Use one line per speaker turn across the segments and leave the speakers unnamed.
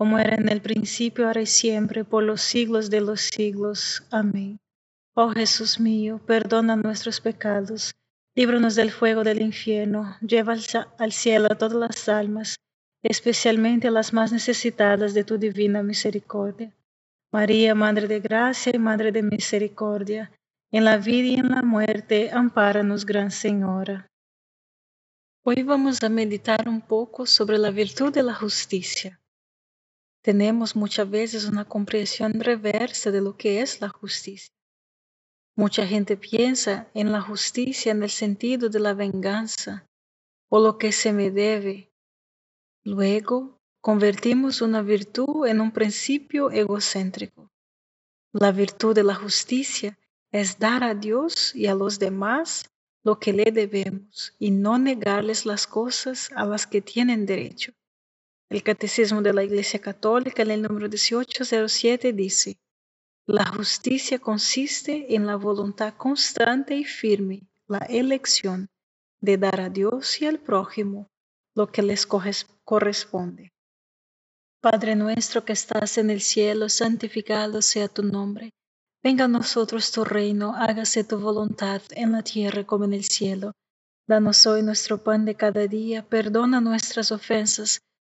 como era en el principio, ahora y siempre, por los siglos de los siglos. Amén. Oh Jesús mío, perdona nuestros pecados, líbranos del fuego del infierno, lleva al cielo a todas las almas, especialmente a las más necesitadas de tu divina misericordia. María, Madre de Gracia y Madre de Misericordia, en la vida y en la muerte, ampáranos, Gran Señora. Hoy vamos a meditar un poco sobre la virtud de la justicia. Tenemos muchas veces una comprensión reversa de lo que es la justicia. Mucha gente piensa en la justicia en el sentido de la venganza o lo que se me debe. Luego, convertimos una virtud en un principio egocéntrico. La virtud de la justicia es dar a Dios y a los demás lo que le debemos y no negarles las cosas a las que tienen derecho. El Catecismo de la Iglesia Católica en el número 1807 dice, la justicia consiste en la voluntad constante y firme, la elección de dar a Dios y al prójimo lo que les corresponde. Padre nuestro que estás en el cielo, santificado sea tu nombre. Venga a nosotros tu reino, hágase tu voluntad en la tierra como en el cielo. Danos hoy nuestro pan de cada día, perdona nuestras ofensas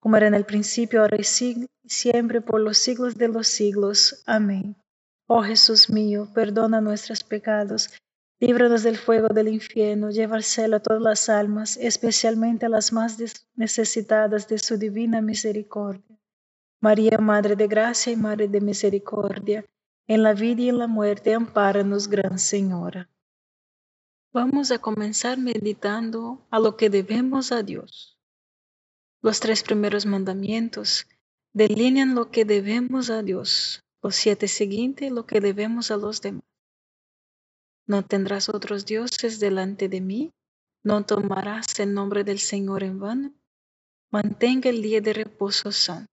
como era en el principio, ahora y siempre, por los siglos de los siglos. Amén. Oh Jesús mío, perdona nuestros pecados Líbranos del fuego del infierno, lleva al cielo a todas las almas, especialmente a las más necesitadas de su divina misericordia. María, Madre de Gracia y Madre de Misericordia, en la vida y en la muerte, ampáranos, Gran Señora. Vamos a comenzar meditando a lo que debemos a Dios. Los tres primeros mandamientos delinean lo que debemos a Dios, los siete siguientes lo que debemos a los demás. No tendrás otros dioses delante de mí, no tomarás el nombre del Señor en vano. Mantenga el día de reposo santo.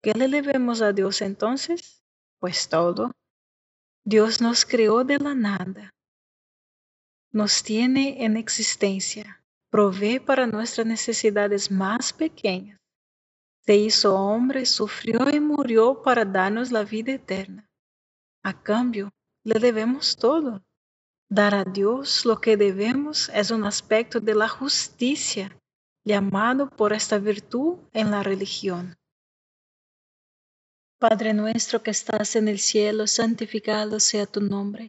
¿Qué le debemos a Dios entonces? Pues todo. Dios nos creó de la nada. Nos tiene en existencia. Provee para nuestras necesidades más pequeñas. Se hizo hombre, sufrió y murió para darnos la vida eterna. A cambio, le debemos todo. Dar a Dios lo que debemos es un aspecto de la justicia llamado por esta virtud en la religión. Padre nuestro que estás en el cielo, santificado sea tu nombre.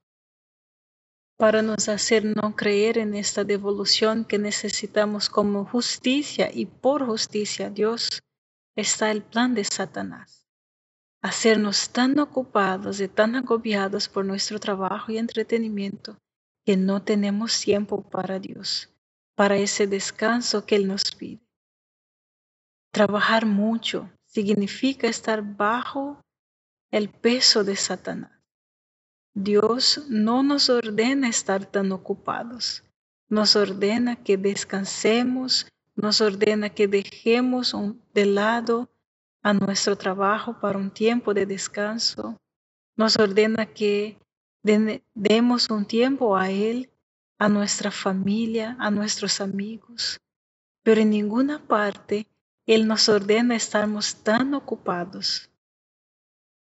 para nos hacer no creer en esta devolución que necesitamos como justicia y por justicia Dios, está el plan de Satanás. Hacernos tan ocupados y tan agobiados por nuestro trabajo y entretenimiento que no tenemos tiempo para Dios, para ese descanso que Él nos pide. Trabajar mucho significa estar bajo el peso de Satanás Dios no nos ordena estar tan ocupados, nos ordena que descansemos, nos ordena que dejemos de lado a nuestro trabajo para un tiempo de descanso, nos ordena que demos un tiempo a Él, a nuestra familia, a nuestros amigos, pero en ninguna parte Él nos ordena estarmos tan ocupados.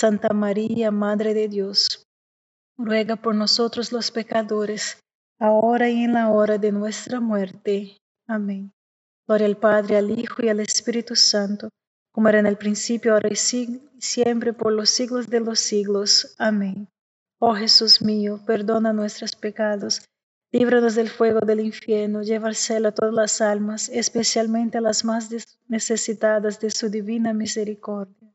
Santa María, Madre de Dios, ruega por nosotros los pecadores, ahora y en la hora de nuestra muerte. Amén. Gloria al Padre, al Hijo y al Espíritu Santo como era en el principio, ahora y siempre, por los siglos de los siglos. Amén. Oh Jesús mío, perdona nuestros pecados, líbranos del fuego del infierno, lleva al cielo a todas las almas, especialmente a las más necesitadas de su divina misericordia.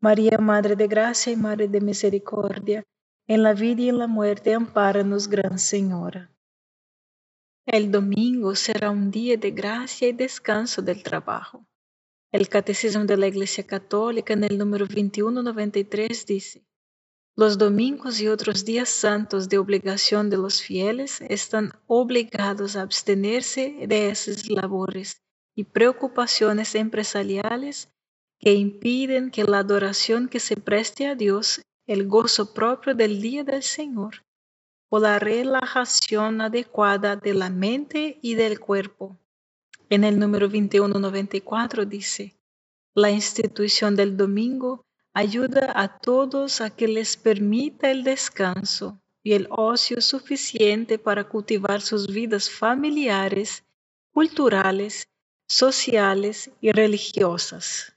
María, Madre de Gracia y Madre de Misericordia, en la vida y en la muerte, ampáranos, Gran Señora. El domingo será un día de gracia y descanso del trabajo. El Catecismo de la Iglesia Católica en el número 2193 dice, los domingos y otros días santos de obligación de los fieles están obligados a abstenerse de esas labores y preocupaciones empresariales que impiden que la adoración que se preste a Dios, el gozo propio del día del Señor, o la relajación adecuada de la mente y del cuerpo en el número 2194 dice, la institución del domingo ayuda a todos a que les permita el descanso y el ocio suficiente para cultivar sus vidas familiares, culturales, sociales y religiosas.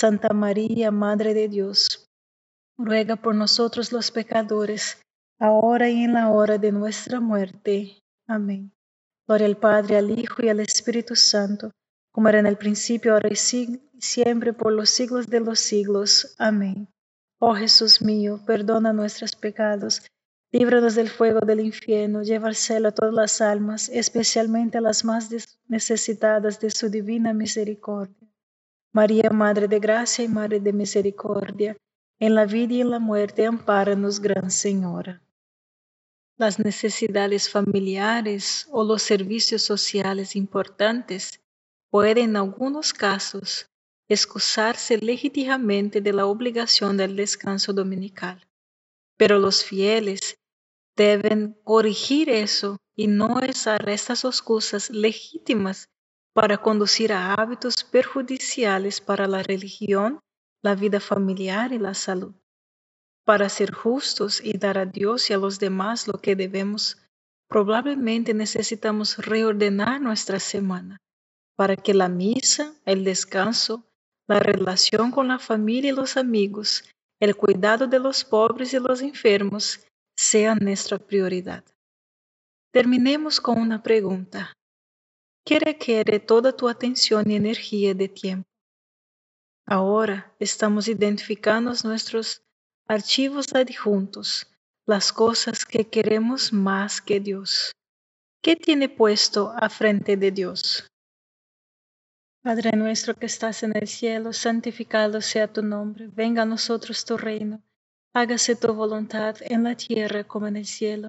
Santa María, Madre de Dios, ruega por nosotros los pecadores, ahora y en la hora de nuestra muerte. Amén. Gloria al Padre, al Hijo y al Espíritu Santo, como era en el principio, ahora y siempre, por los siglos de los siglos. Amén. Oh Jesús mío, perdona nuestros pecados, líbranos del fuego del infierno, lleva al cielo a todas las almas, especialmente a las más necesitadas de su divina misericordia. María, Madre de Gracia y Madre de Misericordia, en la vida y en la muerte, ampáranos, Gran Señora. Las necesidades familiares o los servicios sociales importantes pueden en algunos casos excusarse legítimamente de la obligación del descanso dominical, pero los fieles deben corregir eso y no usar estas excusas legítimas para conducir a hábitos perjudiciales para la religión, la vida familiar y la salud. Para ser justos y dar a Dios y a los demás lo que debemos, probablemente necesitamos reordenar nuestra semana para que la misa, el descanso, la relación con la familia y los amigos, el cuidado de los pobres y los enfermos sean nuestra prioridad. Terminemos con una pregunta que requiere toda tu atención y energía de tiempo. Ahora estamos identificando nuestros archivos adjuntos, las cosas que queremos más que Dios. ¿Qué tiene puesto a frente de Dios? Padre nuestro que estás en el cielo, santificado sea tu nombre, venga a nosotros tu reino, hágase tu voluntad en la tierra como en el cielo.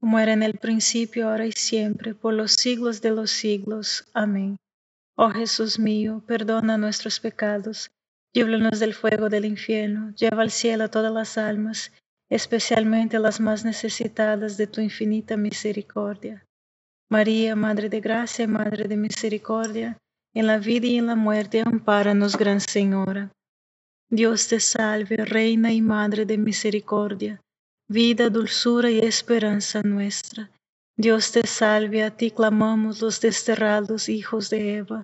como era en el principio, ahora y siempre, por los siglos de los siglos. Amén. Oh Jesús mío, perdona nuestros pecados, líbranos del fuego del infierno, lleva al cielo a todas las almas, especialmente las más necesitadas de tu infinita misericordia. María, Madre de Gracia y Madre de Misericordia, en la vida y en la muerte, ampáranos, Gran Señora. Dios te salve, Reina y Madre de Misericordia, vida, dulzura y esperanza nuestra. Dios te salve, a ti clamamos los desterrados hijos de Eva,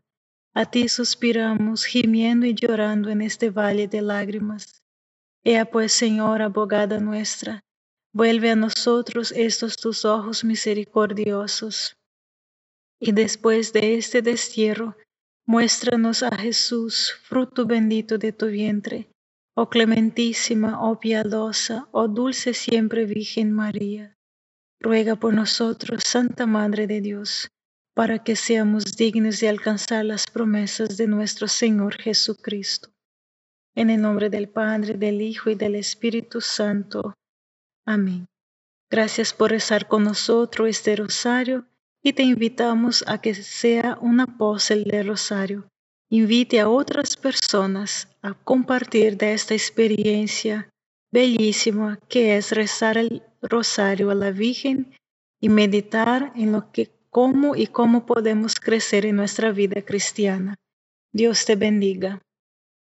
a ti suspiramos, gimiendo y llorando en este valle de lágrimas. Ea pues, Señora, abogada nuestra, vuelve a nosotros estos tus ojos misericordiosos. Y después de este destierro, Muéstranos a Jesús, fruto bendito de tu vientre, oh clementísima, oh piadosa, oh dulce siempre Virgen María. Ruega por nosotros, Santa Madre de Dios, para que seamos dignos de alcanzar las promesas de nuestro Señor Jesucristo. En el nombre del Padre, del Hijo y del Espíritu Santo. Amén. Gracias por rezar con nosotros este rosario y te invitamos a que sea un apóstol del rosario. Invite a otras personas a compartir de esta experiencia bellísima que es rezar el rosario a la Virgen y meditar en lo que cómo y cómo podemos crecer en nuestra vida cristiana. Dios te bendiga.